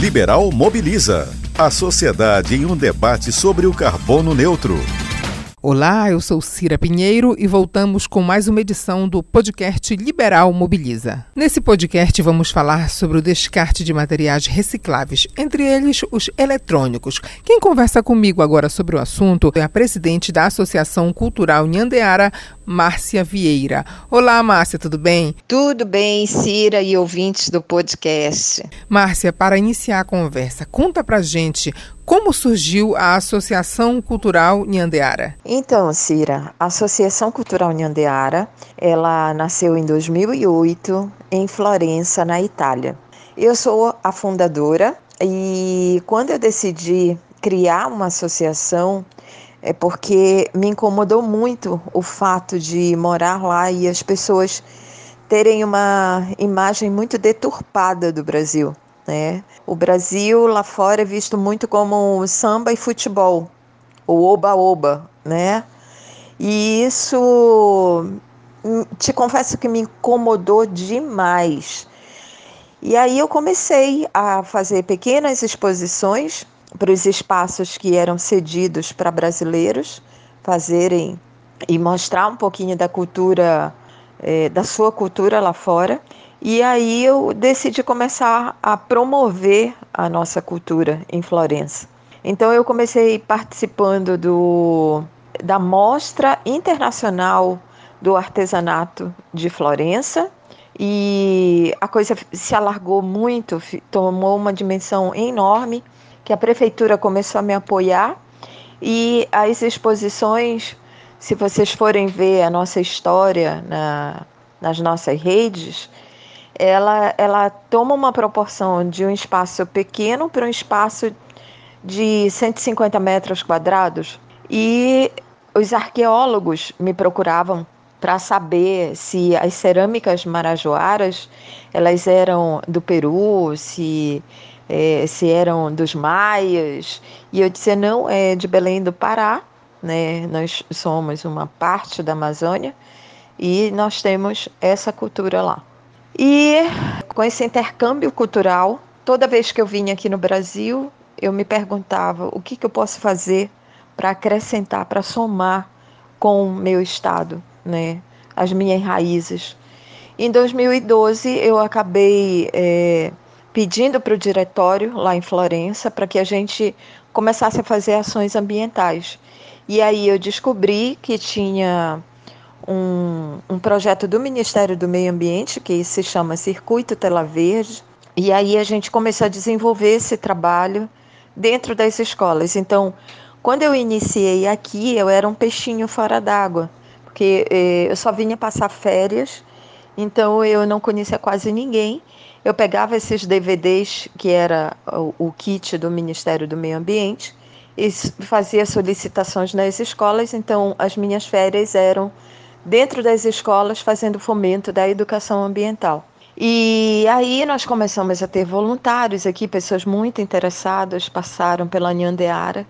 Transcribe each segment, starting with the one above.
Liberal Mobiliza. A sociedade em um debate sobre o carbono neutro. Olá, eu sou Cira Pinheiro e voltamos com mais uma edição do podcast Liberal Mobiliza. Nesse podcast vamos falar sobre o descarte de materiais recicláveis, entre eles os eletrônicos. Quem conversa comigo agora sobre o assunto é a presidente da Associação Cultural Nhandeara, Márcia Vieira. Olá, Márcia, tudo bem? Tudo bem, Cira e ouvintes do podcast. Márcia, para iniciar a conversa, conta pra gente como surgiu a Associação Cultural Nhandeara? Então, Cira, a Associação Cultural Nhandeara, ela nasceu em 2008 em Florença, na Itália. Eu sou a fundadora e quando eu decidi criar uma associação é porque me incomodou muito o fato de morar lá e as pessoas terem uma imagem muito deturpada do Brasil. Né? O Brasil lá fora é visto muito como samba e futebol, o oba-oba, né? E isso, hum, te confesso que me incomodou demais. E aí eu comecei a fazer pequenas exposições para os espaços que eram cedidos para brasileiros fazerem e mostrar um pouquinho da cultura, é, da sua cultura lá fora. E aí eu decidi começar a promover a nossa cultura em Florença. Então eu comecei participando do, da Mostra Internacional do Artesanato de Florença e a coisa se alargou muito, tomou uma dimensão enorme, que a prefeitura começou a me apoiar e as exposições, se vocês forem ver a nossa história na, nas nossas redes, ela, ela toma uma proporção de um espaço pequeno para um espaço de 150 metros quadrados e os arqueólogos me procuravam para saber se as cerâmicas marajoaras elas eram do Peru, se é, se eram dos maias e eu disse não é de Belém do Pará, né? Nós somos uma parte da Amazônia e nós temos essa cultura lá. E com esse intercâmbio cultural, toda vez que eu vinha aqui no Brasil, eu me perguntava o que, que eu posso fazer para acrescentar, para somar com o meu estado, né? as minhas raízes. Em 2012, eu acabei é, pedindo para o diretório lá em Florença para que a gente começasse a fazer ações ambientais. E aí eu descobri que tinha um, um projeto do Ministério do Meio Ambiente que se chama Circuito Tela Verde. E aí a gente começou a desenvolver esse trabalho dentro das escolas. Então, quando eu iniciei aqui, eu era um peixinho fora d'água, porque eh, eu só vinha passar férias, então eu não conhecia quase ninguém. Eu pegava esses DVDs, que era o, o kit do Ministério do Meio Ambiente, e fazia solicitações nas escolas, então as minhas férias eram dentro das escolas fazendo fomento da educação ambiental. E aí nós começamos a ter voluntários aqui, pessoas muito interessadas passaram pela Nhandeara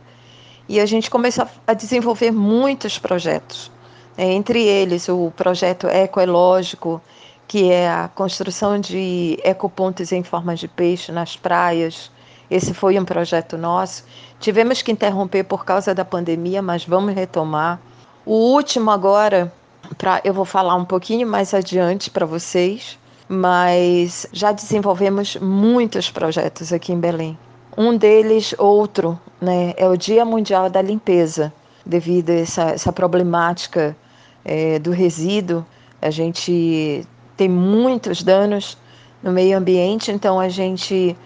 e a gente começou a desenvolver muitos projetos. Né? Entre eles o projeto ecoelógico, que é a construção de ecopontos em forma de peixe nas praias. Esse foi um projeto nosso. Tivemos que interromper por causa da pandemia, mas vamos retomar. O último agora Pra, eu vou falar um pouquinho mais adiante para vocês, mas já desenvolvemos muitos projetos aqui em Belém. Um deles, outro, né, é o Dia Mundial da Limpeza, devido a essa, essa problemática é, do resíduo. A gente tem muitos danos no meio ambiente, então a gente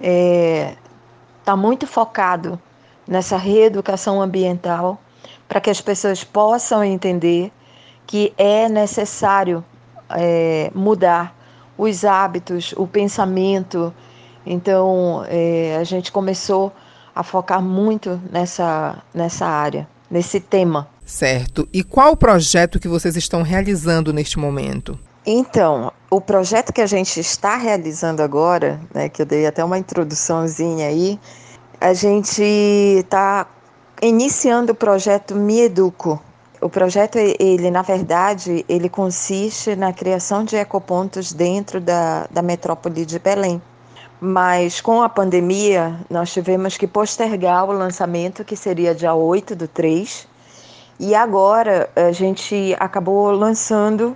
está é, tá muito focado nessa reeducação ambiental para que as pessoas possam entender que é necessário é, mudar os hábitos, o pensamento. Então, é, a gente começou a focar muito nessa, nessa área, nesse tema. Certo. E qual o projeto que vocês estão realizando neste momento? Então, o projeto que a gente está realizando agora, né, que eu dei até uma introduçãozinha aí, a gente está iniciando o projeto Me Educo, o projeto, ele na verdade, ele consiste na criação de ecopontos dentro da, da metrópole de Belém, mas com a pandemia nós tivemos que postergar o lançamento, que seria dia 8 do 3, e agora a gente acabou lançando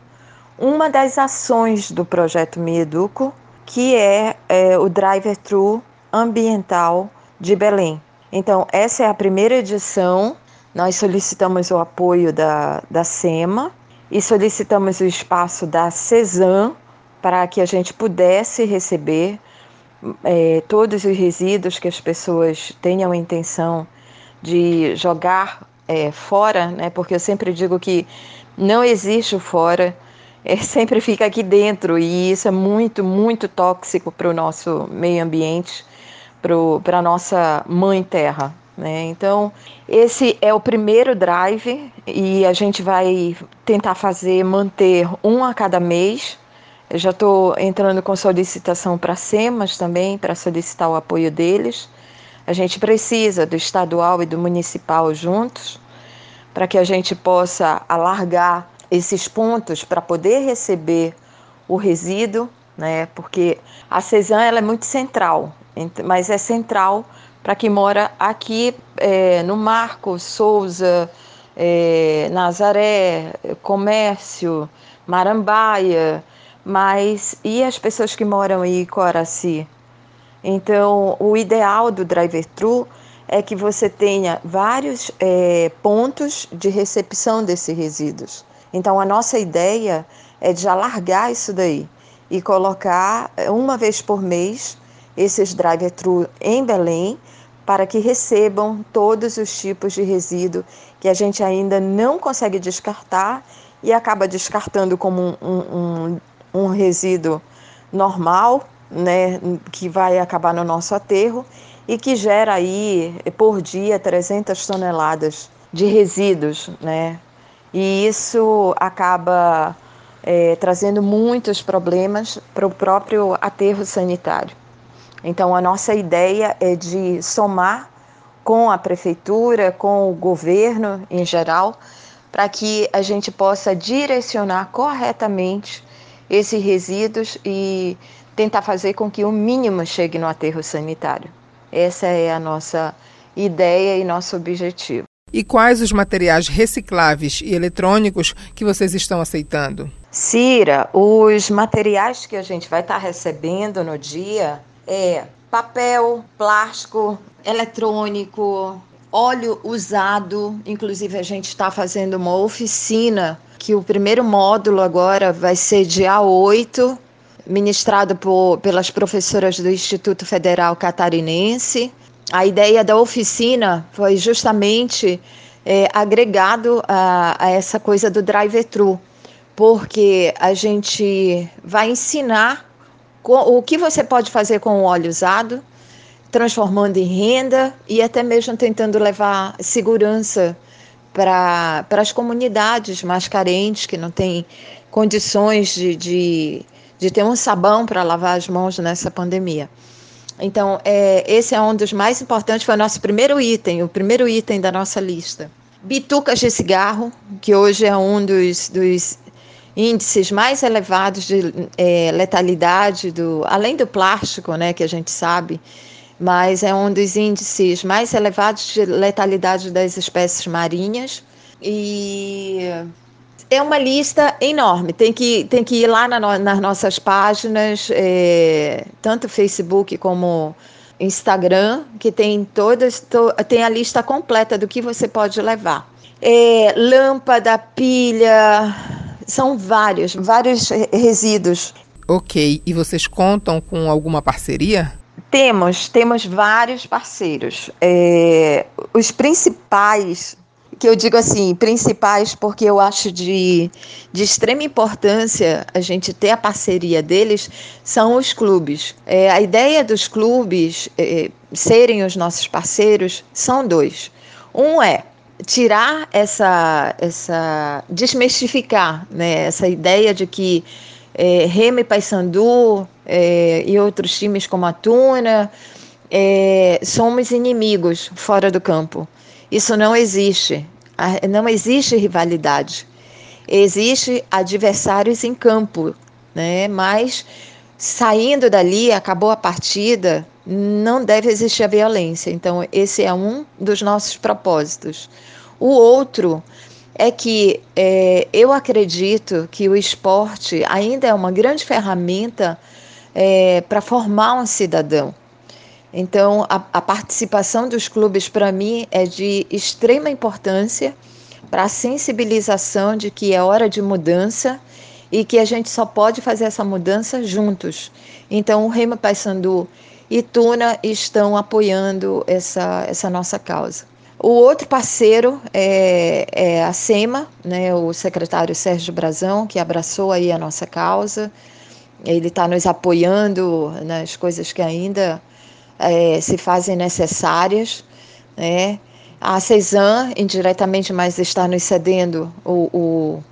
uma das ações do projeto Me Educo, que é, é o drive-thru ambiental de Belém. Então, essa é a primeira edição. Nós solicitamos o apoio da, da SEMA e solicitamos o espaço da CESAM para que a gente pudesse receber é, todos os resíduos que as pessoas tenham a intenção de jogar é, fora, né? porque eu sempre digo que não existe o fora, é, sempre fica aqui dentro e isso é muito, muito tóxico para o nosso meio ambiente, para a nossa mãe terra. Né? Então, esse é o primeiro drive e a gente vai tentar fazer, manter um a cada mês eu já estou entrando com solicitação para SEMAS também, para solicitar o apoio deles. A gente precisa do estadual e do municipal juntos, para que a gente possa alargar esses pontos para poder receber o resíduo, né? Porque a CESAM ela é muito central, mas é central para quem mora aqui é, no Marco, Souza, é, Nazaré, Comércio, Marambaia, mas e as pessoas que moram em Coraci? Então, o ideal do drive-thru é que você tenha vários é, pontos de recepção desses resíduos. Então, a nossa ideia é de alargar isso daí e colocar uma vez por mês esses drive-thru em Belém para que recebam todos os tipos de resíduo que a gente ainda não consegue descartar e acaba descartando como um, um, um resíduo normal, né, que vai acabar no nosso aterro e que gera aí por dia 300 toneladas de resíduos, né? E isso acaba é, trazendo muitos problemas para o próprio aterro sanitário. Então, a nossa ideia é de somar com a prefeitura, com o governo em geral, para que a gente possa direcionar corretamente esses resíduos e tentar fazer com que o mínimo chegue no aterro sanitário. Essa é a nossa ideia e nosso objetivo. E quais os materiais recicláveis e eletrônicos que vocês estão aceitando? Cira, os materiais que a gente vai estar recebendo no dia é papel, plástico, eletrônico, óleo usado. Inclusive, a gente está fazendo uma oficina que o primeiro módulo agora vai ser dia 8, ministrado por, pelas professoras do Instituto Federal Catarinense. A ideia da oficina foi justamente é, agregado a, a essa coisa do drive-thru, porque a gente vai ensinar o que você pode fazer com o óleo usado, transformando em renda e até mesmo tentando levar segurança para as comunidades mais carentes, que não têm condições de, de, de ter um sabão para lavar as mãos nessa pandemia. Então, é, esse é um dos mais importantes, foi o nosso primeiro item, o primeiro item da nossa lista. Bitucas de cigarro, que hoje é um dos, dos índices mais elevados de é, letalidade, do, além do plástico, né, que a gente sabe, mas é um dos índices mais elevados de letalidade das espécies marinhas e é uma lista enorme. Tem que, tem que ir lá na, nas nossas páginas, é, tanto Facebook como Instagram, que tem todas, to, tem a lista completa do que você pode levar. É, lâmpada, pilha, são vários, vários resíduos. Ok, e vocês contam com alguma parceria? Temos, temos vários parceiros. É, os principais, que eu digo assim, principais porque eu acho de, de extrema importância a gente ter a parceria deles, são os clubes. É, a ideia dos clubes é, serem os nossos parceiros são dois. Um é tirar essa, essa desmistificar né, essa ideia de que é, Remy Paysandu é, e outros times como a Tuna, é, somos inimigos fora do campo. Isso não existe. Não existe rivalidade. Existe adversários em campo, né? Mas saindo dali, acabou a partida, não deve existir a violência. Então, esse é um dos nossos propósitos. O outro é que é, eu acredito que o esporte ainda é uma grande ferramenta é, para formar um cidadão. Então, a, a participação dos clubes, para mim, é de extrema importância para a sensibilização de que é hora de mudança e que a gente só pode fazer essa mudança juntos. Então, o Rema Paysandu e Tuna estão apoiando essa, essa nossa causa. O outro parceiro é, é, a SEMA, né, o secretário Sérgio Brazão, que abraçou aí a nossa causa. Ele está nos apoiando nas coisas que ainda é, se fazem necessárias. Né? A CESAM, indiretamente, mas está nos cedendo o, o,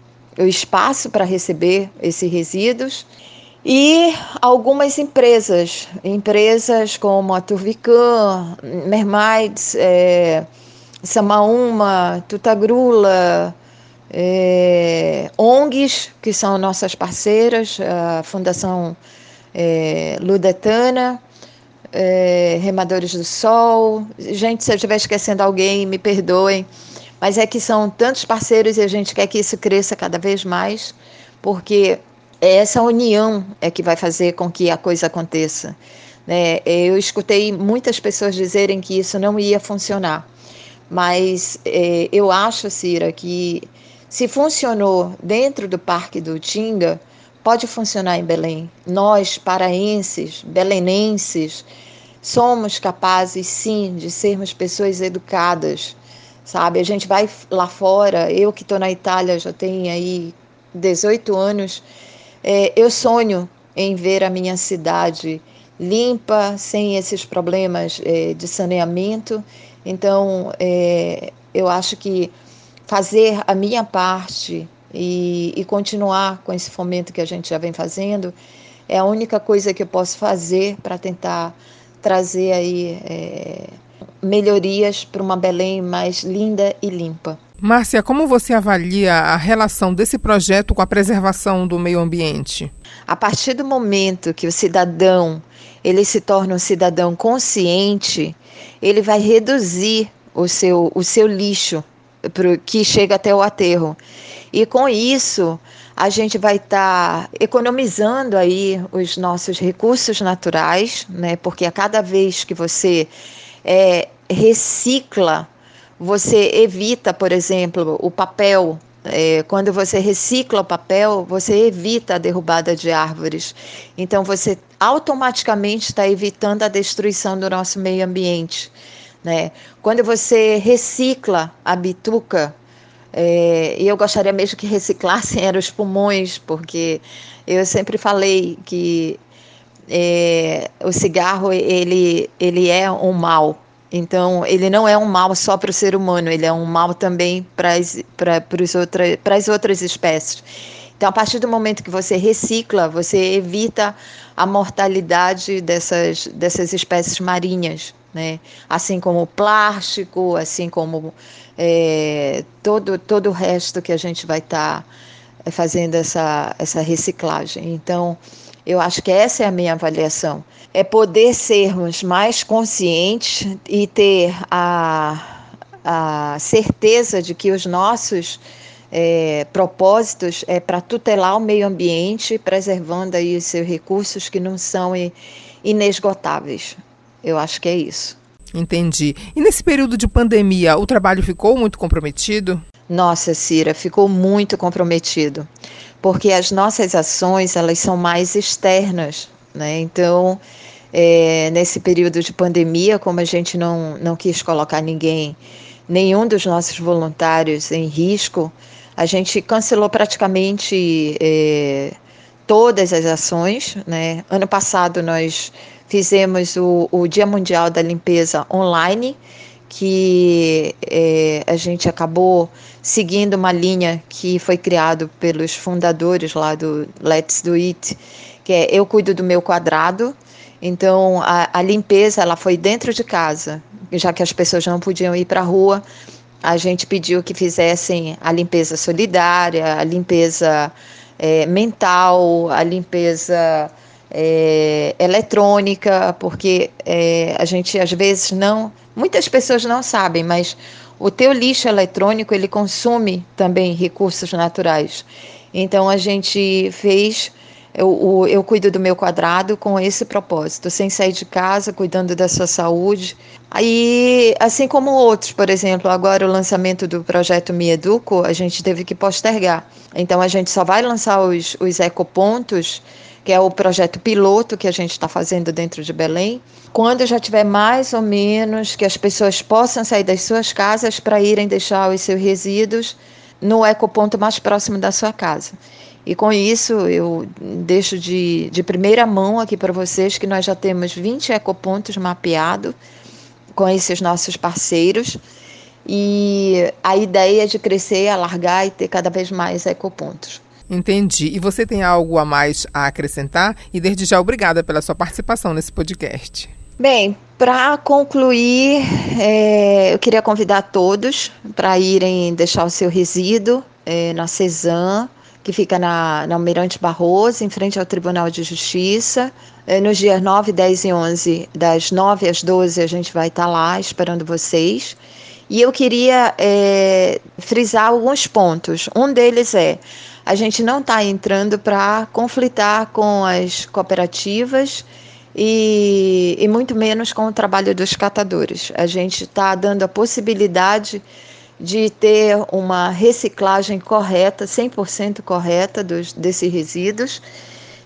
o espaço para receber esses resíduos. E algumas empresas, empresas como a Turvican, Mermaids, é, Samaúma, Tutagrula, é, ONGs, que são nossas parceiras, a Fundação é, Ludetana, é, Remadores do Sol. Gente, se eu estiver esquecendo alguém, me perdoem, mas é que são tantos parceiros e a gente quer que isso cresça cada vez mais, porque essa união é que vai fazer com que a coisa aconteça. Né? Eu escutei muitas pessoas dizerem que isso não ia funcionar. Mas é, eu acho, Cira, que se funcionou dentro do Parque do Tinga, pode funcionar em Belém. Nós, paraenses, belenenses, somos capazes, sim, de sermos pessoas educadas, sabe? A gente vai lá fora, eu que estou na Itália já tenho aí 18 anos, é, eu sonho em ver a minha cidade limpa, sem esses problemas é, de saneamento então, é, eu acho que fazer a minha parte e, e, continuar com esse fomento que a gente já vem fazendo é a única coisa que eu posso fazer para tentar trazer aí é, melhorias para uma Belém mais linda e limpa. Márcia, como você avalia a relação desse projeto com a preservação do meio ambiente? A partir do momento que o cidadão ele se torna um cidadão consciente, ele vai reduzir o seu, o seu lixo que chega até o aterro. E com isso, a gente vai estar tá economizando aí os nossos recursos naturais, né? Porque a cada vez que você é, recicla, você evita, por exemplo, o papel. É, quando você recicla o papel, você evita a derrubada de árvores. Então, você automaticamente está evitando a destruição do nosso meio ambiente. Né? Quando você recicla a bituca, é, e eu gostaria mesmo que reciclassem eram os pulmões, porque eu sempre falei que é, o cigarro ele, ele é um mal. Então, ele não é um mal só para o ser humano, ele é um mal também para as outra, outras espécies. Então, a partir do momento que você recicla, você evita a mortalidade dessas, dessas espécies marinhas, né? Assim como o plástico, assim como é, todo, todo o resto que a gente vai estar tá fazendo essa, essa reciclagem. Então, eu acho que essa é a minha avaliação. É poder sermos mais conscientes e ter a, a certeza de que os nossos é, propósitos é para tutelar o meio ambiente, preservando aí os seus recursos que não são inesgotáveis. Eu acho que é isso. Entendi. E nesse período de pandemia, o trabalho ficou muito comprometido? Nossa, Cira, ficou muito comprometido, porque as nossas ações elas são mais externas, né? Então, é, nesse período de pandemia, como a gente não, não quis colocar ninguém, nenhum dos nossos voluntários em risco, a gente cancelou praticamente é, todas as ações. Né? Ano passado nós fizemos o, o Dia Mundial da Limpeza online, que é, a gente acabou seguindo uma linha que foi criado pelos fundadores lá do Let's Do It, que é eu cuido do meu quadrado. Então a, a limpeza ela foi dentro de casa, já que as pessoas não podiam ir para a rua a gente pediu que fizessem a limpeza solidária, a limpeza é, mental, a limpeza é, eletrônica, porque é, a gente às vezes não, muitas pessoas não sabem, mas o teu lixo eletrônico ele consome também recursos naturais. Então a gente fez eu, eu, cuido do meu quadrado com esse propósito, sem sair de casa, cuidando da sua saúde. Aí, assim como outros, por exemplo, agora o lançamento do projeto Me Educo, a gente teve que postergar. Então, a gente só vai lançar os, os ecopontos que é o projeto piloto que a gente está fazendo dentro de Belém, quando já tiver mais ou menos que as pessoas possam sair das suas casas para irem deixar os seus resíduos no ecoponto mais próximo da sua casa. E com isso eu deixo de, de primeira mão aqui para vocês que nós já temos 20 ecopontos mapeados com esses nossos parceiros. E a ideia é de crescer, alargar e ter cada vez mais ecopontos. Entendi. E você tem algo a mais a acrescentar? E desde já, obrigada pela sua participação nesse podcast. Bem, para concluir, é, eu queria convidar todos para irem deixar o seu resíduo é, na CESAM, que fica na, na Almirante Barroso, em frente ao Tribunal de Justiça. É, nos dias 9, 10 e 11, das 9 às 12, a gente vai estar tá lá esperando vocês. E eu queria é, frisar alguns pontos. Um deles é a gente não está entrando para conflitar com as cooperativas e, e, muito menos com o trabalho dos catadores. A gente está dando a possibilidade de ter uma reciclagem correta, 100% correta dos, desses resíduos.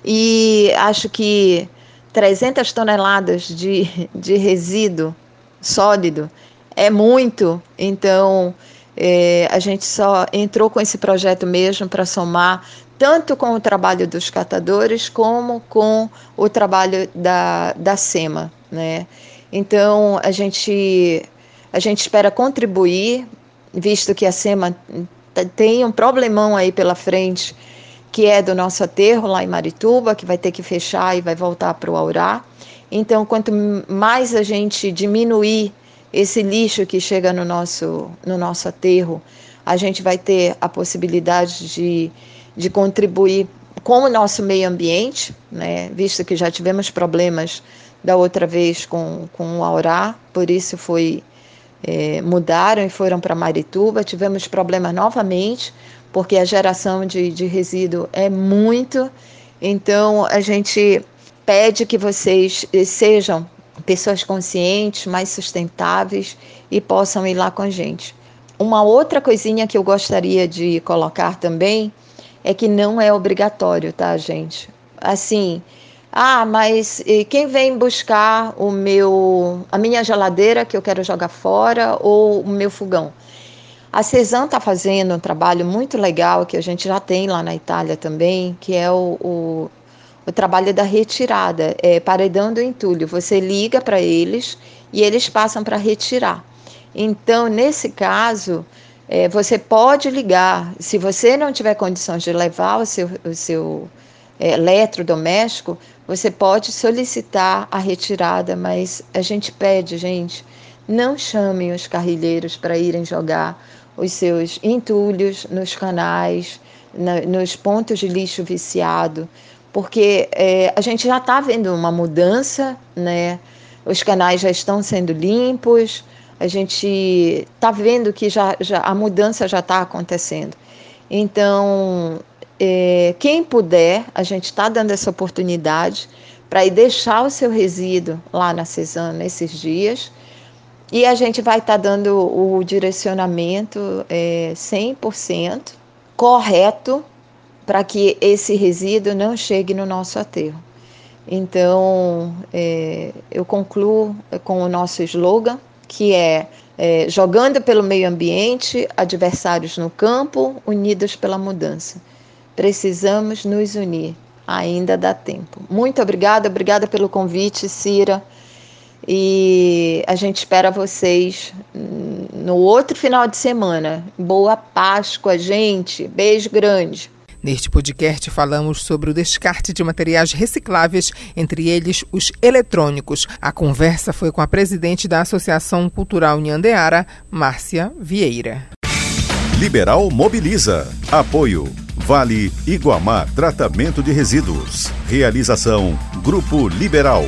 E acho que 300 toneladas de, de resíduo sólido é muito, então é, a gente só entrou com esse projeto mesmo para somar tanto com o trabalho dos catadores como com o trabalho da, da SEMA. Né? Então, a gente, a gente espera contribuir, visto que a SEMA tem um problemão aí pela frente, que é do nosso aterro lá em Marituba, que vai ter que fechar e vai voltar para o Aurá. Então, quanto mais a gente diminuir esse lixo que chega no nosso, no nosso aterro, a gente vai ter a possibilidade de, de contribuir com o nosso meio ambiente, né? visto que já tivemos problemas da outra vez com, com o Aurá, por isso foi é, mudaram e foram para Marituba. Tivemos problemas novamente, porque a geração de, de resíduo é muito. Então, a gente pede que vocês eh, sejam pessoas conscientes, mais sustentáveis e possam ir lá com a gente. Uma outra coisinha que eu gostaria de colocar também é que não é obrigatório, tá, gente? Assim, ah, mas quem vem buscar o meu, a minha geladeira que eu quero jogar fora ou o meu fogão? A Cezan está fazendo um trabalho muito legal que a gente já tem lá na Itália também, que é o, o o trabalho da retirada, é paredão do entulho. Você liga para eles e eles passam para retirar. Então, nesse caso, é, você pode ligar. Se você não tiver condições de levar o seu, o seu é, eletrodoméstico, você pode solicitar a retirada, mas a gente pede, gente, não chamem os carrilheiros para irem jogar os seus entulhos nos canais, na, nos pontos de lixo viciado, porque é, a gente já está vendo uma mudança, né? Os canais já estão sendo limpos, a gente está vendo que já, já, a mudança já está acontecendo. Então, é, quem puder, a gente está dando essa oportunidade para ir deixar o seu resíduo lá na Cesana nesses dias. E a gente vai estar tá dando o direcionamento é, 100% correto para que esse resíduo não chegue no nosso aterro. Então, é, eu concluo com o nosso slogan, que é, é jogando pelo meio ambiente, adversários no campo, unidos pela mudança. Precisamos nos unir, ainda dá tempo. Muito obrigada, obrigada pelo convite, Cira. E a gente espera vocês no outro final de semana. Boa Páscoa, gente. Beijo grande. Neste podcast falamos sobre o descarte de materiais recicláveis, entre eles os eletrônicos. A conversa foi com a presidente da Associação Cultural Nhandeara, Márcia Vieira. Liberal Mobiliza. Apoio Vale Iguamar Tratamento de Resíduos. Realização Grupo Liberal.